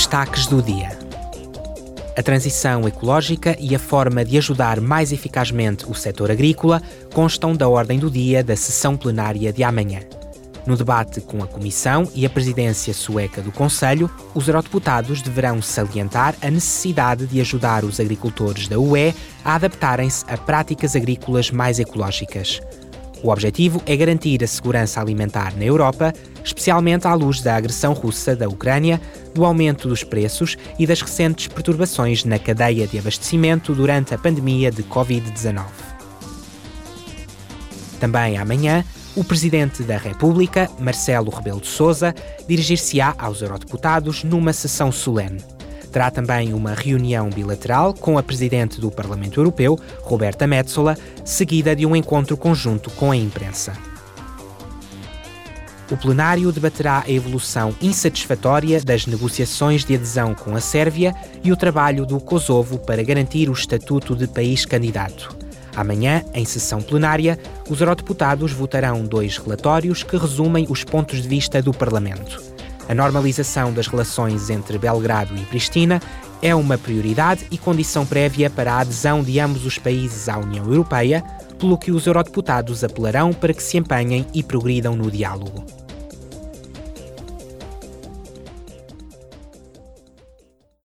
Destaques do dia. A transição ecológica e a forma de ajudar mais eficazmente o setor agrícola constam da ordem do dia da sessão plenária de amanhã. No debate com a Comissão e a presidência sueca do Conselho, os eurodeputados deverão salientar a necessidade de ajudar os agricultores da UE a adaptarem-se a práticas agrícolas mais ecológicas. O objetivo é garantir a segurança alimentar na Europa, especialmente à luz da agressão russa da Ucrânia, do aumento dos preços e das recentes perturbações na cadeia de abastecimento durante a pandemia de Covid-19. Também amanhã, o Presidente da República, Marcelo Rebelo de Sousa, dirigir-se-á aos eurodeputados numa sessão solene. Terá também uma reunião bilateral com a Presidente do Parlamento Europeu, Roberta Metsola, seguida de um encontro conjunto com a imprensa. O plenário debaterá a evolução insatisfatória das negociações de adesão com a Sérvia e o trabalho do Kosovo para garantir o estatuto de país candidato. Amanhã, em sessão plenária, os eurodeputados votarão dois relatórios que resumem os pontos de vista do Parlamento. A normalização das relações entre Belgrado e Pristina é uma prioridade e condição prévia para a adesão de ambos os países à União Europeia, pelo que os eurodeputados apelarão para que se empenhem e progridam no diálogo.